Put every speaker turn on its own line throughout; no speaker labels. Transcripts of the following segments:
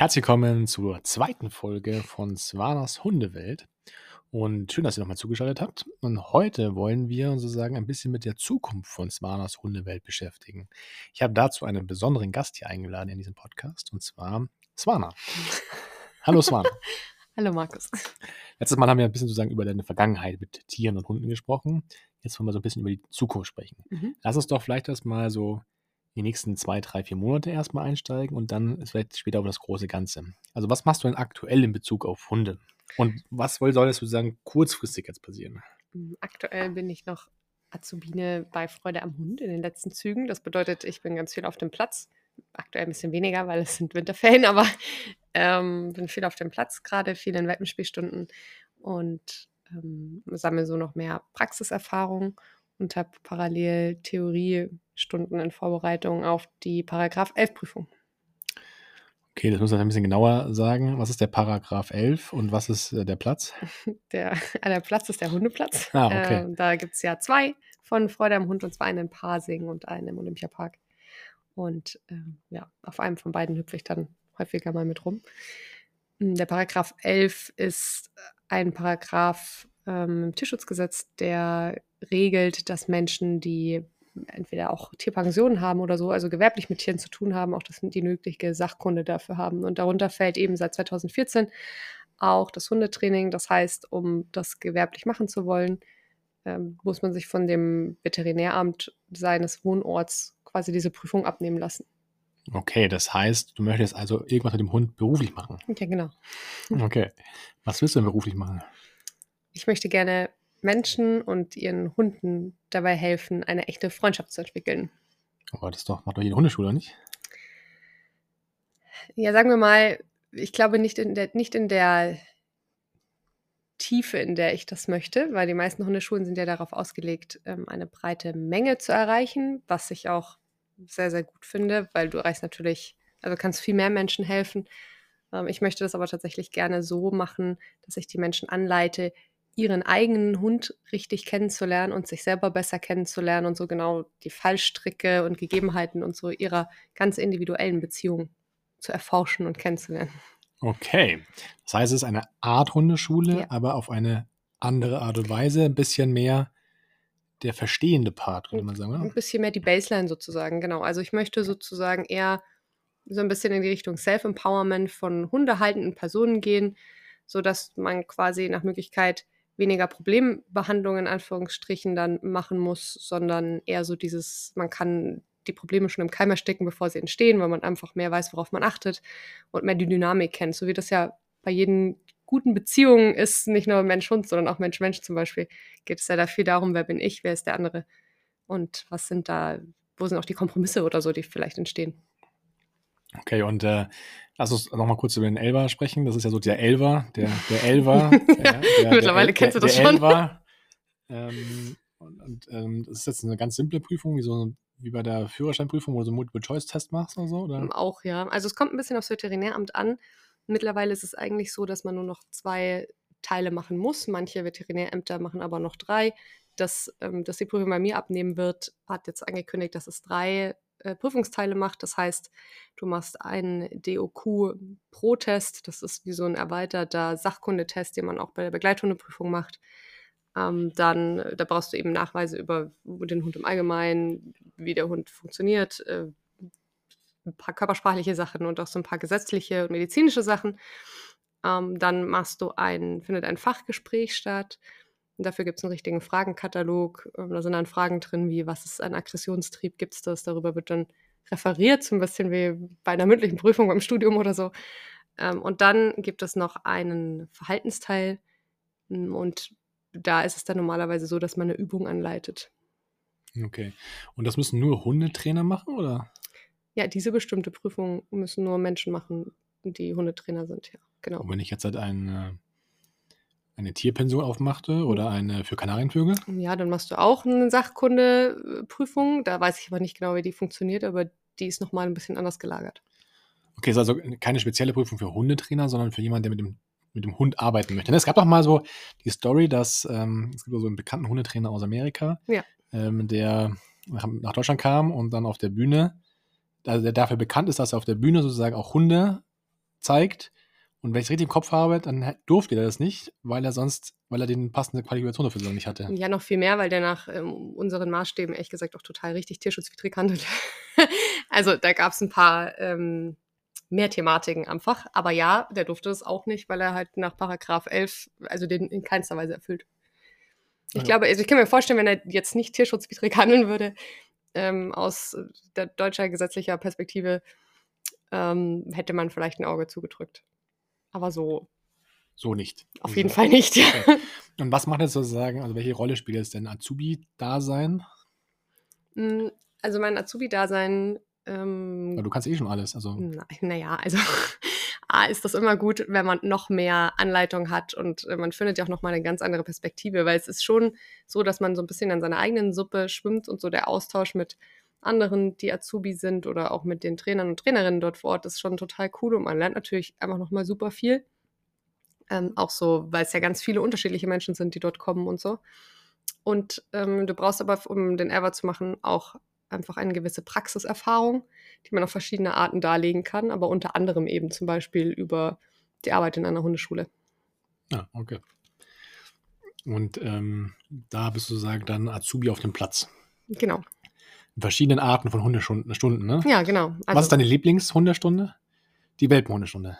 Herzlich willkommen zur zweiten Folge von Swanas Hundewelt. Und schön, dass ihr nochmal zugeschaltet habt. Und heute wollen wir sozusagen ein bisschen mit der Zukunft von Swanas Hundewelt beschäftigen. Ich habe dazu einen besonderen Gast hier eingeladen in diesem Podcast, und zwar Swana. Hallo Swana.
Hallo Markus.
Letztes Mal haben wir ein bisschen sozusagen über deine Vergangenheit mit Tieren und Hunden gesprochen. Jetzt wollen wir so ein bisschen über die Zukunft sprechen.
Mhm.
Lass uns doch vielleicht erstmal so die nächsten zwei, drei, vier Monate erstmal einsteigen und dann vielleicht später auf das große Ganze. Also was machst du denn aktuell in Bezug auf Hunde? Und was soll das sozusagen kurzfristig jetzt passieren?
Mm, Aktuell bin ich noch Azubine bei Freude am Hund in den letzten Zügen. Das bedeutet, ich bin ganz viel auf dem Platz. Aktuell ein bisschen weniger, weil es sind Winterferien, aber ähm, bin viel auf dem Platz, gerade viel in Welpenspielstunden und ähm, sammle so noch mehr Praxiserfahrung und habe parallel Theoriestunden in Vorbereitung auf die Paragraph 11 Prüfung.
Okay, das muss man ein bisschen genauer sagen. Was ist der Paragraph 11 und was ist äh, der Platz?
Der, der Platz ist der Hundeplatz.
Ah, okay.
Ähm, da gibt es ja zwei von Freude am Hund und zwar einen in Pasing und einen im Olympiapark. Und ähm, ja, auf einem von beiden hüpfe ich dann häufiger mal mit rum. Mm, Der Paragraph 11 ist ein Paragraph ähm, im Tierschutzgesetz, der regelt, dass Menschen, die entweder auch Tierpensionen haben oder so, also gewerblich mit Tieren zu tun haben, auch das die nötige Sachkunde dafür haben. Und darunter fällt eben seit 2014 auch das Hundetraining. Das heißt, um das gewerblich machen zu wollen, ähm, muss man sich von dem Veterinäramt seines Wohnorts quasi diese Prüfung abnehmen lassen.
Okay, das heißt, du möchtest also irgendwas mit dem Hund beruflich machen.
Ja, genau.
Okay. Was willst du denn beruflich machen?
Ich möchte gerne Menschen und ihren Hunden dabei helfen, eine echte Freundschaft zu entwickeln.
Aber das doch, macht doch jede Hundeschule, oder nicht?
Ja, sagen wir mal, ich glaube nicht in der, nicht in der Tiefe, in der ich das möchte, weil die meisten Hundeschulen sind ja darauf ausgelegt, ähm, eine breite Menge zu erreichen, was ich auch sehr, sehr gut finde, weil du erreichst natürlich, also kannst viel mehr Menschen helfen. Ähm, Ich möchte das aber tatsächlich gerne so machen, dass ich die Menschen anleite, ihren eigenen Hund richtig kennenzulernen und sich selber besser kennenzulernen und so genau die Fallstricke und Gegebenheiten und so ihrer ganz individuellen Beziehung zu erforschen und kennenzulernen.
Okay. Das heißt, es ist eine Art Hundeschule,
Ja.
aber auf eine andere Art und Weise, ein bisschen mehr der verstehende Part, könnte man sagen,
Ein
oder?
bisschen mehr die Baseline sozusagen, genau. Also ich möchte sozusagen eher so ein bisschen in die Richtung Self-Empowerment von hundehaltenden Personen gehen, sodass man quasi nach Möglichkeit weniger Problembehandlung in Anführungsstrichen dann machen muss, sondern eher so dieses, man kann die Probleme schon im Keim ersticken, bevor sie entstehen, weil man einfach mehr weiß, worauf man achtet und mehr die Dynamik kennt, so wie das ja bei jeden guten Beziehungen ist, nicht nur Mensch-Hund, sondern auch Mensch-Mensch zum Beispiel, geht es ja da viel darum, wer bin ich, wer ist der andere und was sind da, wo sind auch die Kompromisse oder so, die vielleicht entstehen.
Okay, und äh, lass uns nochmal kurz über den Elver sprechen. Das ist ja so der Elver, der, der Elver. der, der,
Mittlerweile kennst du das schon.
Elver. Ähm, und und ähm, das ist jetzt eine ganz simple Prüfung, wie, so, wie bei der Führerscheinprüfung, wo du so einen Multiple-Choice-Test machst oder so, oder?
Auch, ja. Also es kommt ein bisschen aufs Veterinäramt an. Mittlerweile ist es eigentlich so, dass man nur noch zwei Teile machen muss. Manche Veterinärämter machen aber noch drei. Das, ähm, dass die Prüfung bei mir abnehmen wird, hat jetzt angekündigt, dass es drei äh, Prüfungsteile macht. Das heißt, du machst einen DOQ-Pro-Test. Das ist wie so ein erweiterter Sachkundetest, den man auch bei der Begleithundeprüfung macht. Ähm, dann, äh, da brauchst du eben Nachweise über den Hund im Allgemeinen, wie der Hund funktioniert, äh, ein paar körpersprachliche Sachen und auch so ein paar gesetzliche und medizinische Sachen. Ähm, dann machst du ein, findet ein Fachgespräch statt. Und dafür gibt es einen richtigen Fragenkatalog. Ähm, da sind dann Fragen drin, wie was ist ein Aggressionstrieb, gibt es das? Darüber wird dann referiert, so ein bisschen wie bei einer mündlichen Prüfung beim Studium oder so. Ähm, und dann gibt es noch einen Verhaltensteil. Mm, Und da ist es dann normalerweise so, dass man eine Übung anleitet.
Okay. Und das müssen nur Hundetrainer machen, oder?
Ja, diese bestimmte Prüfung müssen nur Menschen machen, die Hundetrainer sind, ja. Genau.
Und wenn ich jetzt halt eine, eine Tierpension aufmachte oder eine für Kanarienvögel?
Ja, dann machst du auch eine Sachkundeprüfung. Da weiß ich aber nicht genau, wie die funktioniert, aber die ist nochmal ein bisschen anders gelagert.
Okay, ist also keine spezielle Prüfung für Hundetrainer, sondern für jemanden, der mit dem, mit dem Hund arbeiten möchte. Es gab doch mal so die Story, dass ähm, es gibt so einen bekannten Hundetrainer aus Amerika,
Ja.
ähm, der nach, nach Deutschland kam und dann auf der Bühne, also der dafür bekannt ist, dass er auf der Bühne sozusagen auch Hunde zeigt. Und wenn ich es richtig im Kopf habe, dann durfte er das nicht, weil er sonst, weil er den passende Qualifikation dafür nicht hatte.
Ja, noch viel mehr, weil der nach ähm, unseren Maßstäben ehrlich gesagt auch total richtig tierschutzwidrig handelt. also da gab es ein paar ähm, mehr Thematiken einfach. Aber ja, der durfte es auch nicht, weil er halt nach Paragraph 11, also den in keinster Weise erfüllt. Ich
Ja.
glaube, also ich kann mir vorstellen, wenn er jetzt nicht tierschutzwidrig handeln würde, ähm, aus der deutscher gesetzlicher Perspektive, ähm, hätte man vielleicht ein Auge zugedrückt. Aber so
So nicht.
auf
Also,
jeden Fall nicht. Ja.
Okay. Und was macht jetzt sozusagen, also welche Rolle spielt jetzt denn Azubi-Dasein?
Mm, Also mein Azubi-Dasein. Ähm,
du kannst eh schon alles. Also,
na, naja, also A ist das immer gut, wenn man noch mehr Anleitung hat und äh, man findet ja auch noch mal eine ganz andere Perspektive, weil es ist schon so, dass man so ein bisschen an seiner eigenen Suppe schwimmt und so der Austausch mit anderen, die Azubi sind oder auch mit den Trainern und Trainerinnen dort vor Ort ist schon total cool und man lernt natürlich einfach noch mal super viel. Ähm, auch so, weil es ja ganz viele unterschiedliche Menschen sind, die dort kommen und so. Und ähm, du brauchst aber, um den Ever zu machen, auch einfach eine gewisse Praxiserfahrung, die man auf verschiedene Arten darlegen kann, aber unter anderem eben zum Beispiel über die Arbeit in einer Hundeschule.
ja, okay. Und ähm, da bist du sozusagen dann Azubi auf dem Platz.
Genau.
Verschiedenen Arten von Hundestunden, Stunden, ne?
Ja, genau.
Was ist deine Lieblingshundestunde? Die Welpenhundestunde.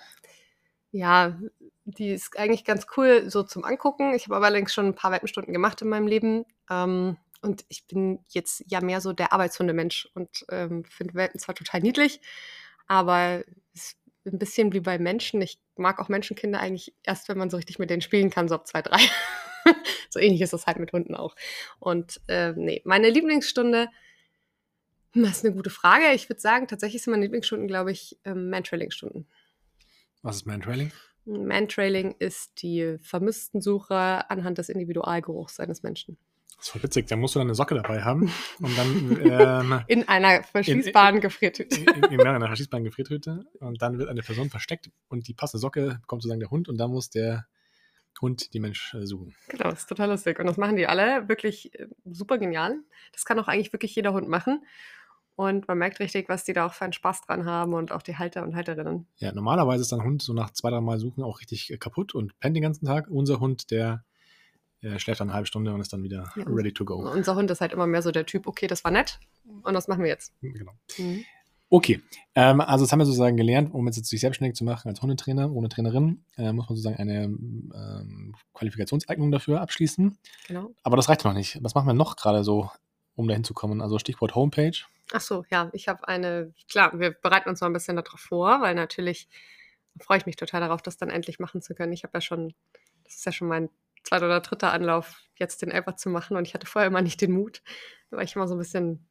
Ja, die ist eigentlich ganz cool so zum Angucken. Ich habe aber allerdings schon ein paar Welpenstunden gemacht in meinem Leben. Ähm, und ich bin jetzt ja mehr so der Arbeitshundemensch und ähm, finde Welpen zwar total niedlich, aber es ist ein bisschen wie bei Menschen. Ich mag auch Menschenkinder eigentlich erst, wenn man so richtig mit denen spielen kann, so ab zwei, drei. so ähnlich ist das halt mit Hunden auch. Und äh, nee, meine Lieblingsstunde, das ist eine gute Frage. Ich würde sagen, tatsächlich sind meine Lieblingsstunden, glaube ich, ähm, Man-Trailing-Stunden.
Was ist Mantrailing?
Mantrailing ist die Vermisstensuche anhand des Individualgeruchs eines Menschen.
Das ist voll witzig. Da musst du dann eine Socke dabei haben und dann ähm,
In einer verschließbaren Gefriertüte.
in, in, in einer verschießbaren Gefriertüte und dann wird eine Person versteckt und die passende Socke bekommt sozusagen der Hund und dann muss der Hund die Mensch äh, suchen.
Genau, das ist total lustig. Und das machen die alle wirklich äh, super genial. Das kann auch eigentlich wirklich jeder Hund machen. Und man merkt richtig, was die da auch für einen Spaß dran haben und auch die Halter und Halterinnen.
Ja, normalerweise ist ein Hund so nach zwei, drei Mal suchen auch richtig äh, kaputt und pennt den ganzen Tag. Unser Hund, der äh, schläft dann eine halbe Stunde und ist dann wieder
Ja.
ready to go.
Unser Hund ist halt immer mehr so der Typ, okay, das war nett. Und was machen wir jetzt?
Genau.
Mhm.
Okay, ähm, also das haben wir sozusagen gelernt, um jetzt sich selbstständig zu machen als Hundetrainer, ohne Trainerin, äh, muss man sozusagen eine ähm, Qualifikationseignung dafür abschließen.
Genau.
Aber das reicht noch nicht. Was machen wir noch gerade so, um dahin zu kommen? Also Stichwort Homepage.
Ach so, ja, ich habe eine, klar, wir bereiten uns mal ein bisschen darauf vor, weil natürlich freue ich mich total darauf, das dann endlich machen zu können. Ich habe ja schon, das ist ja schon mein zweiter oder dritter Anlauf, jetzt den Elfer zu machen und ich hatte vorher immer nicht den Mut, weil ich immer so ein bisschen,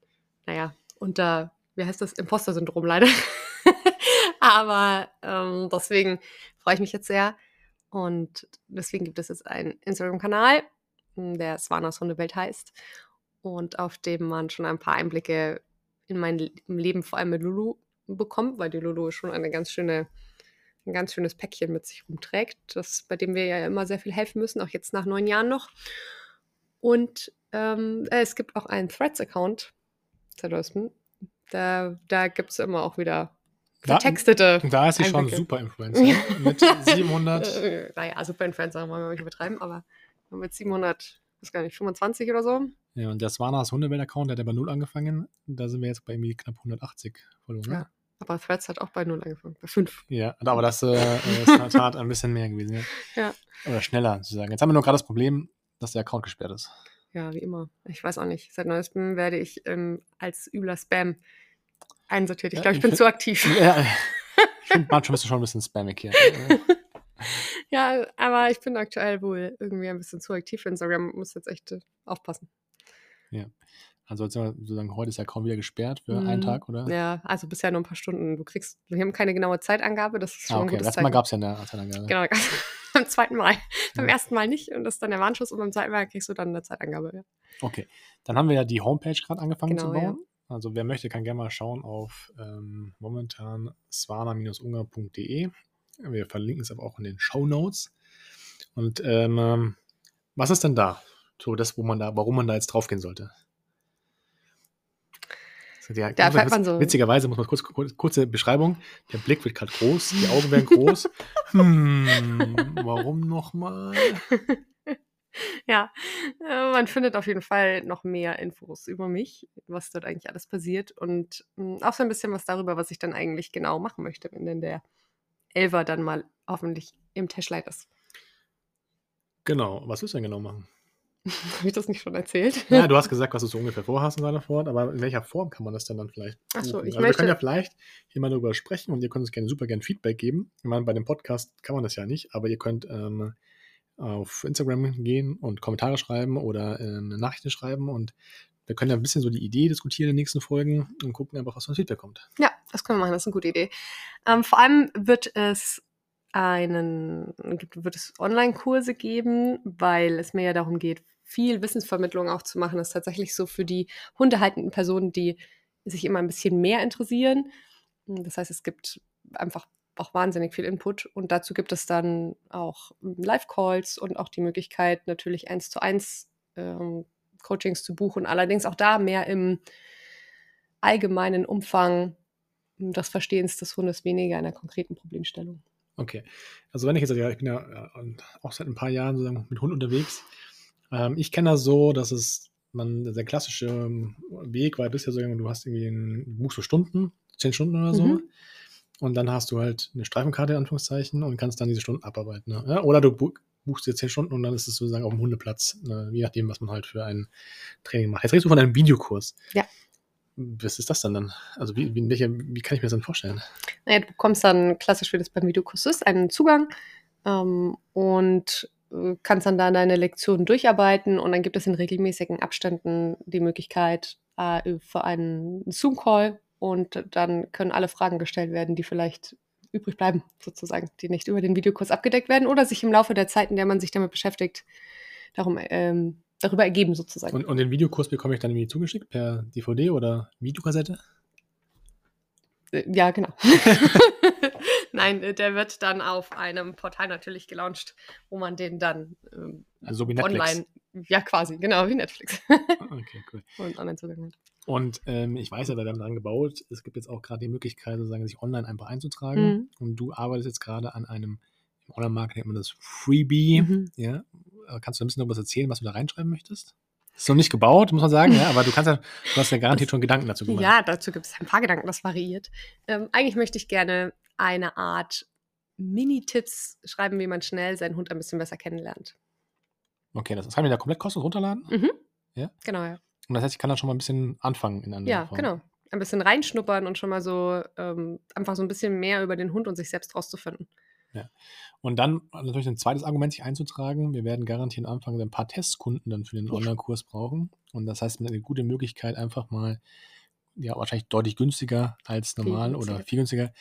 naja, unter, wie heißt das, Imposter-Syndrom leider. Aber ähm, deswegen freue ich mich jetzt sehr und deswegen gibt es jetzt einen Instagram-Kanal, der Swanas Hundewelt heißt und auf dem man schon ein paar Einblicke in mein Le- im Leben, vor allem mit Lulu, bekommt, weil die Lulu schon eine ganz schöne, ein ganz schönes Päckchen mit sich rumträgt, das, bei dem wir ja immer sehr viel helfen müssen, auch jetzt nach neun Jahren noch. Und ähm, äh, es gibt auch einen Threads-Account. Da, da gibt es immer auch wieder
Da-
vertextete.
Da ist sie schon
Einblicke.
super Influencer mit 700.
Äh, naja, super Influencer wollen wir nicht übertreiben, aber mit 700, weiß gar nicht, 25 oder so.
Ja, und der Swanas Hundewelt-Account, der hat ja bei Null angefangen. Da sind wir jetzt bei irgendwie knapp 180 Follower.
Ja. Aber Threads hat auch bei 0 angefangen, bei 5.
Ja, aber das äh, ist in der Tat ein bisschen mehr gewesen. Ja.
Ja.
Oder schneller sozusagen. Jetzt haben wir nur gerade das Problem, dass der Account gesperrt ist.
Ja, wie immer. Ich weiß auch nicht. Seit neuestem werde ich ähm, als übler Spam einsortiert. Ich
Ja,
glaube, ich
ich
bin
find-
zu aktiv.
Ja, ich finde, manchmal bist du schon ein bisschen spammig hier.
ja, aber ich bin aktuell wohl irgendwie ein bisschen zu aktiv für Instagram. Muss jetzt echt äh, aufpassen.
Also sind wir sozusagen, heute ist ja kaum wieder gesperrt für einen
Mhm.
Tag, oder?
Ja, also bisher nur ein paar Stunden. Du kriegst, wir haben keine genaue Zeitangabe. Das ist schon
Ah,
ein
okay.
gutes
Letztes Mal gab es ja eine Zeitangabe.
Genau, beim zweiten Mal. Beim
Ja.
ersten Mal nicht und das ist dann der Warnschuss und beim zweiten Mal kriegst du dann eine Zeitangabe. Ja.
Okay. Dann haben wir ja die Homepage gerade angefangen
Genau,
zu
ja.
bauen. Also wer möchte, kann gerne mal schauen auf ähm, momentan swana-ungarn.de. Wir verlinken es aber auch in den Show Notes. Und ähm, ähm, was ist denn da? So das, wo man da, warum man da jetzt draufgehen sollte. Ja,
Da erfährt man so-
Witzigerweise muss man kurz, kurz kurze Beschreibung. Der Blick wird gerade groß, die Augen werden groß. hm, warum nochmal?
Ja, äh, man findet auf jeden Fall noch mehr Infos über mich, was dort eigentlich alles passiert und mh, auch so ein bisschen was darüber, was ich dann eigentlich genau machen möchte, wenn denn der Elver dann mal hoffentlich im Tashlight ist.
Genau, was willst du denn genau machen?
Habe ich das nicht schon erzählt?
Ja, du hast gesagt, was du so ungefähr vorhast und so weiter fort, aber in welcher Form kann man das denn dann vielleicht?
Ach so,
buchen?
ich
also wir können ja
möchte-
vielleicht hier mal darüber sprechen und ihr könnt uns gerne super gerne Feedback geben. Ich meine, bei dem Podcast kann man das ja nicht, aber ihr könnt ähm, auf Instagram gehen und Kommentare schreiben oder ähm, Nachrichten schreiben und wir können ja ein bisschen so die Idee diskutieren in den nächsten Folgen und gucken einfach, was für ein Feedback kommt.
Ja, das können wir machen, das ist eine gute Idee. Ähm, vor allem wird es einen, gibt- wird es Online-Kurse geben, weil es mir ja darum geht, viel Wissensvermittlung auch zu machen. Das ist tatsächlich so für die hundehaltenden Personen, die sich immer ein bisschen mehr interessieren. Das heißt, es gibt einfach auch wahnsinnig viel Input und dazu gibt es dann auch Live-Calls und auch die Möglichkeit, natürlich eins zu eins ähm, Coachings zu buchen. Allerdings auch da mehr im allgemeinen Umfang des Verstehens des Hundes weniger in der konkreten Problemstellung.
Okay. Also wenn ich jetzt, ja, ich bin ja äh, auch seit ein paar Jahren sozusagen mit Hund unterwegs. Ähm, ich kenne das so, dass es man der klassische ähm, Weg war bisher so, du hast irgendwie ein, buchst du Stunden, zehn Stunden oder so.
Mhm.
Und dann hast du halt eine Streifenkarte, in Anführungszeichen, und kannst dann diese Stunden abarbeiten. Ne? Oder du bu- buchst dir zehn Stunden und dann ist es sozusagen auf dem Hundeplatz, ne? je nachdem, was man halt für ein Training macht. Jetzt redest du von einem Videokurs.
Ja.
Was ist das dann dann? Also wie, wie, welche, wie kann ich mir das dann vorstellen?
Naja, du bekommst dann klassisch, wie das beim Videokurs ist, einen Zugang ähm, und äh, kannst dann da deine Lektionen durcharbeiten und dann gibt es in regelmäßigen Abständen die Möglichkeit äh, für einen Zoom-Call und dann können alle Fragen gestellt werden, die vielleicht übrig bleiben, sozusagen, die nicht über den Videokurs abgedeckt werden oder sich im Laufe der Zeit, in der man sich damit beschäftigt, darum, ähm, darüber ergeben, sozusagen.
Und, und den Videokurs bekomme ich dann irgendwie zugeschickt per DVD oder Videokassette?
Äh, Ja, genau. Nein, äh, der wird dann auf einem Portal natürlich gelauncht, wo man den dann ähm,
Also so
online, ja quasi, genau, wie Netflix
Okay, cool.
und Online-Zugang hat.
Und ähm, ich weiß ja, da werden dran gebaut. Es gibt jetzt auch gerade die Möglichkeit, sozusagen, sich online einfach einzutragen.
Mhm.
Und du arbeitest jetzt gerade an einem, im Online-Marketing nennt man das Freebie.
Mhm.
Ja. Äh, Kannst du ein bisschen noch was erzählen, was du da reinschreiben möchtest? Ist noch nicht gebaut, muss man sagen, ja, aber du kannst ja, du hast ja garantiert schon Gedanken dazu gemacht.
Ja, dazu gibt es ein paar Gedanken, das variiert. Ähm, eigentlich möchte ich gerne eine Art Mini-Tipps schreiben, wie man schnell seinen Hund ein bisschen besser kennenlernt.
Okay, das, das kann ich da komplett kostenlos runterladen.
Mhm.
Ja?
Genau, ja.
Und das heißt, ich kann dann schon mal ein bisschen anfangen in anderen
Ja, genau. Ein bisschen reinschnuppern und schon mal so ähm, einfach so ein bisschen mehr über den Hund und sich selbst rauszufinden.
Und dann natürlich ein zweites Argument, sich einzutragen. Wir werden garantiert am Anfang ein paar Testkunden dann für den
Ja.
Online-Kurs brauchen. Und das heißt, eine gute Möglichkeit, einfach mal, ja, wahrscheinlich deutlich günstiger als
Viel
normal
günstiger.
oder viel günstiger,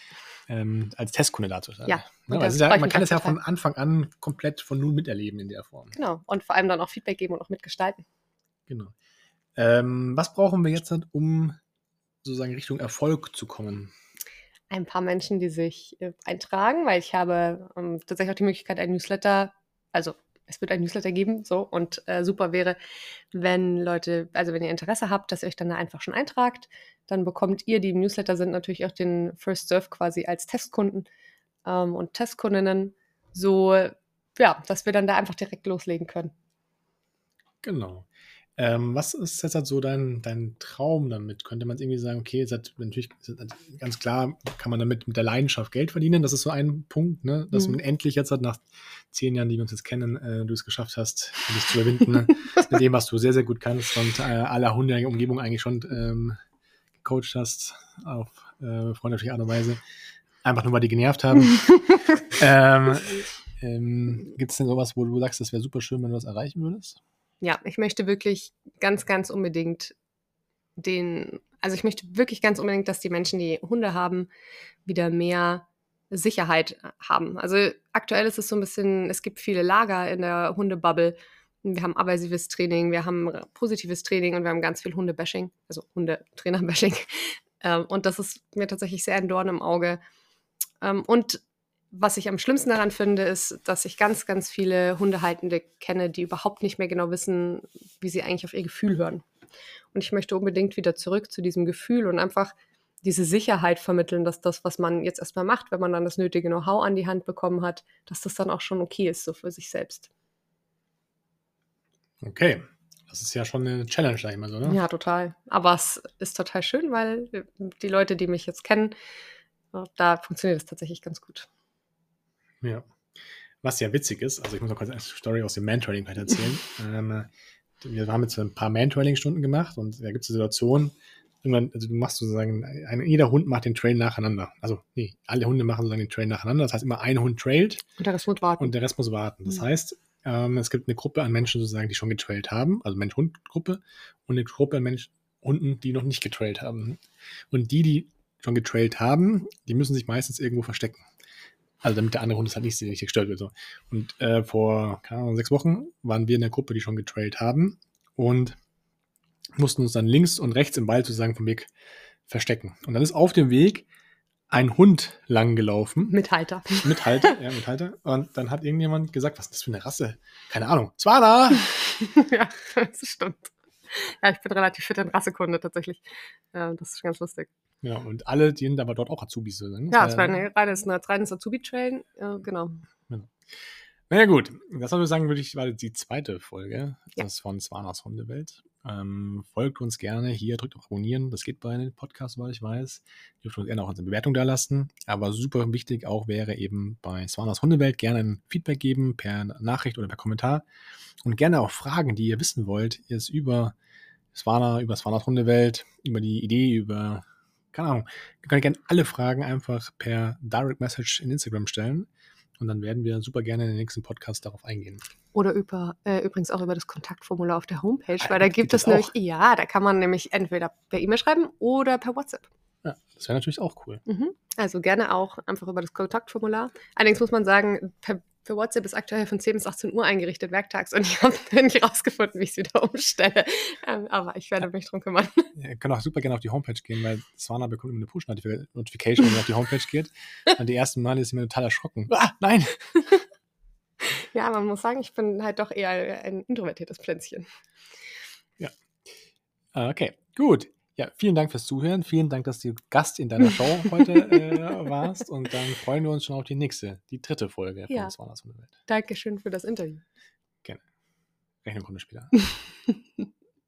ähm, als Testkunde da zu sein.
Ja,
Ne,
das
ja,
freue ich
man kann es ja von Anfang an komplett von null miterleben in der Form.
Genau. Und vor allem dann auch Feedback geben und auch mitgestalten.
Genau. Ähm, was brauchen wir jetzt, um sozusagen Richtung Erfolg zu kommen?
Ein paar Menschen, die sich äh, eintragen, weil ich habe ähm, tatsächlich auch die Möglichkeit, ein Newsletter, also es wird ein Newsletter geben, so und äh, super wäre, wenn Leute, also wenn ihr Interesse habt, dass ihr euch dann da einfach schon eintragt, dann bekommt ihr, die Newsletter sind, natürlich auch den First Serve quasi als Testkunden ähm, und Testkundinnen, so ja, dass wir dann da einfach direkt loslegen können.
Genau. Ähm, was ist jetzt halt so dein, dein Traum damit? Könnte man irgendwie sagen, okay, jetzt hat, natürlich ist halt ganz klar, kann man damit mit der Leidenschaft Geld verdienen. Das ist so ein Punkt, ne? dass
Mhm.
man endlich jetzt halt nach zehn Jahren, die wir uns jetzt kennen, äh, du es geschafft hast, dich zu überwinden ne? mit dem, was du sehr, sehr gut kannst und äh, aller Hunde in der Umgebung eigentlich schon ähm, gecoacht hast, auf äh, freundliche Art und Weise. Einfach nur, weil die genervt haben. ähm, ähm, Gibt es denn sowas, wo du sagst, das wäre super schön, wenn du das erreichen würdest?
Ja, ich möchte wirklich ganz, ganz unbedingt den, also ich möchte wirklich ganz unbedingt, dass die Menschen, die Hunde haben, wieder mehr Sicherheit haben. Also aktuell ist es so ein bisschen, es gibt viele Lager in der Hundebubble. Wir haben aversives Training, wir haben positives Training und wir haben ganz viel Hundebashing, also Hundetrainer-Bashing. Ähm, und das ist mir tatsächlich sehr ein Dorn im Auge. Ähm, und was ich am schlimmsten daran finde, ist, dass ich ganz, ganz viele Hundehaltende kenne, die überhaupt nicht mehr genau wissen, wie sie eigentlich auf ihr Gefühl hören. Und ich möchte unbedingt wieder zurück zu diesem Gefühl und einfach diese Sicherheit vermitteln, dass das, was man jetzt erstmal macht, wenn man dann das nötige Know-how an die Hand bekommen hat, dass das dann auch schon okay ist, so für sich selbst.
Okay. Das ist ja schon eine Challenge, sag ich mal so, ne?
Ja, total. Aber es ist total schön, weil die Leute, die mich jetzt kennen, da funktioniert es tatsächlich ganz gut.
Ja. Was ja witzig ist, also ich muss noch kurz eine Story aus dem Mantrailing erzählen. ähm, wir haben jetzt ein paar Mantrailing-Stunden gemacht und da gibt es eine Situation, irgendwann, also du machst sozusagen, ein, jeder Hund macht den Trail nacheinander. Also, nee, alle Hunde machen sozusagen den Trail nacheinander. Das heißt, immer ein Hund trailt.
Und der Rest muss warten.
Und der Rest muss warten. Das mhm. heißt, ähm, es gibt eine Gruppe an Menschen sozusagen, die schon getrailt haben, also Mensch-Hund-Gruppe, und eine Gruppe an Mensch Hunden, die noch nicht getrailt haben. Und die, die schon getrailt haben, die müssen sich meistens irgendwo verstecken. Also damit der andere Hund es halt nicht, nicht gestört wird. So. Und äh, vor keine Ahnung, sechs Wochen waren wir in der Gruppe, die schon getrailt haben und mussten uns dann links und rechts im Wald sozusagen vom Weg verstecken. Und dann ist auf dem Weg ein Hund lang gelaufen.
Mit Halter.
Mit Halter, ja, mit Halter. Und dann hat irgendjemand gesagt, was ist das für eine Rasse? Keine Ahnung. Zwada!
ja, das stimmt. Ja, ich bin relativ fit in Rassekunde tatsächlich. Ja, das ist ganz lustig.
Ja, und alle, die aber dort auch Azubis sind.
Ja, es war ein reines, reines Azubi-Train, ja, genau.
genau. Naja, gut. Das würde ich sagen, würde ich, war die zweite Folge ja. das von Swanas Hundewelt. Ähm, folgt uns gerne hier, drückt auf Abonnieren. Das geht bei den Podcasts, soweit ich weiß. Ihr dürft uns gerne auch eine Bewertung da lassen. Aber super wichtig auch wäre eben bei Swanas Hundewelt gerne ein Feedback geben per Nachricht oder per Kommentar. Und gerne auch Fragen, die ihr wissen wollt, ist über Swana, über Swanas Hundewelt, über die Idee, über keine Ahnung. Wir können gerne alle Fragen einfach per Direct Message in Instagram stellen. Und dann werden wir super gerne in den nächsten Podcast darauf eingehen.
Oder über, äh, übrigens auch über das Kontaktformular auf der Homepage, ah, weil da gibt es nämlich, ja, da kann man nämlich entweder per E-Mail schreiben oder per WhatsApp.
Ja, das wäre natürlich auch cool.
Mhm. Also gerne auch einfach über das Kontaktformular. Allerdings muss man sagen, per für WhatsApp ist aktuell von 10 bis 18 Uhr eingerichtet, werktags, und ich habe nicht rausgefunden, wie ich es wieder umstelle. Ähm, aber ich werde mich drum kümmern.
Ja, ihr könnt auch super gerne auf die Homepage gehen, weil Swana bekommt immer eine Push-Notification, wenn ihr auf die Homepage geht. Und die ersten Male ist sie mir total erschrocken. Ah, nein!
ja, man muss sagen, ich bin halt doch eher ein introvertiertes Pflänzchen.
Ja. Okay, gut. Ja, vielen Dank fürs Zuhören. Vielen Dank, dass du Gast in deiner Show heute äh, warst. Und dann freuen wir uns schon auf die nächste, die dritte Folge
von ja. von der Welt. Dankeschön für das Interview.
Gerne. Rechnungskunde später.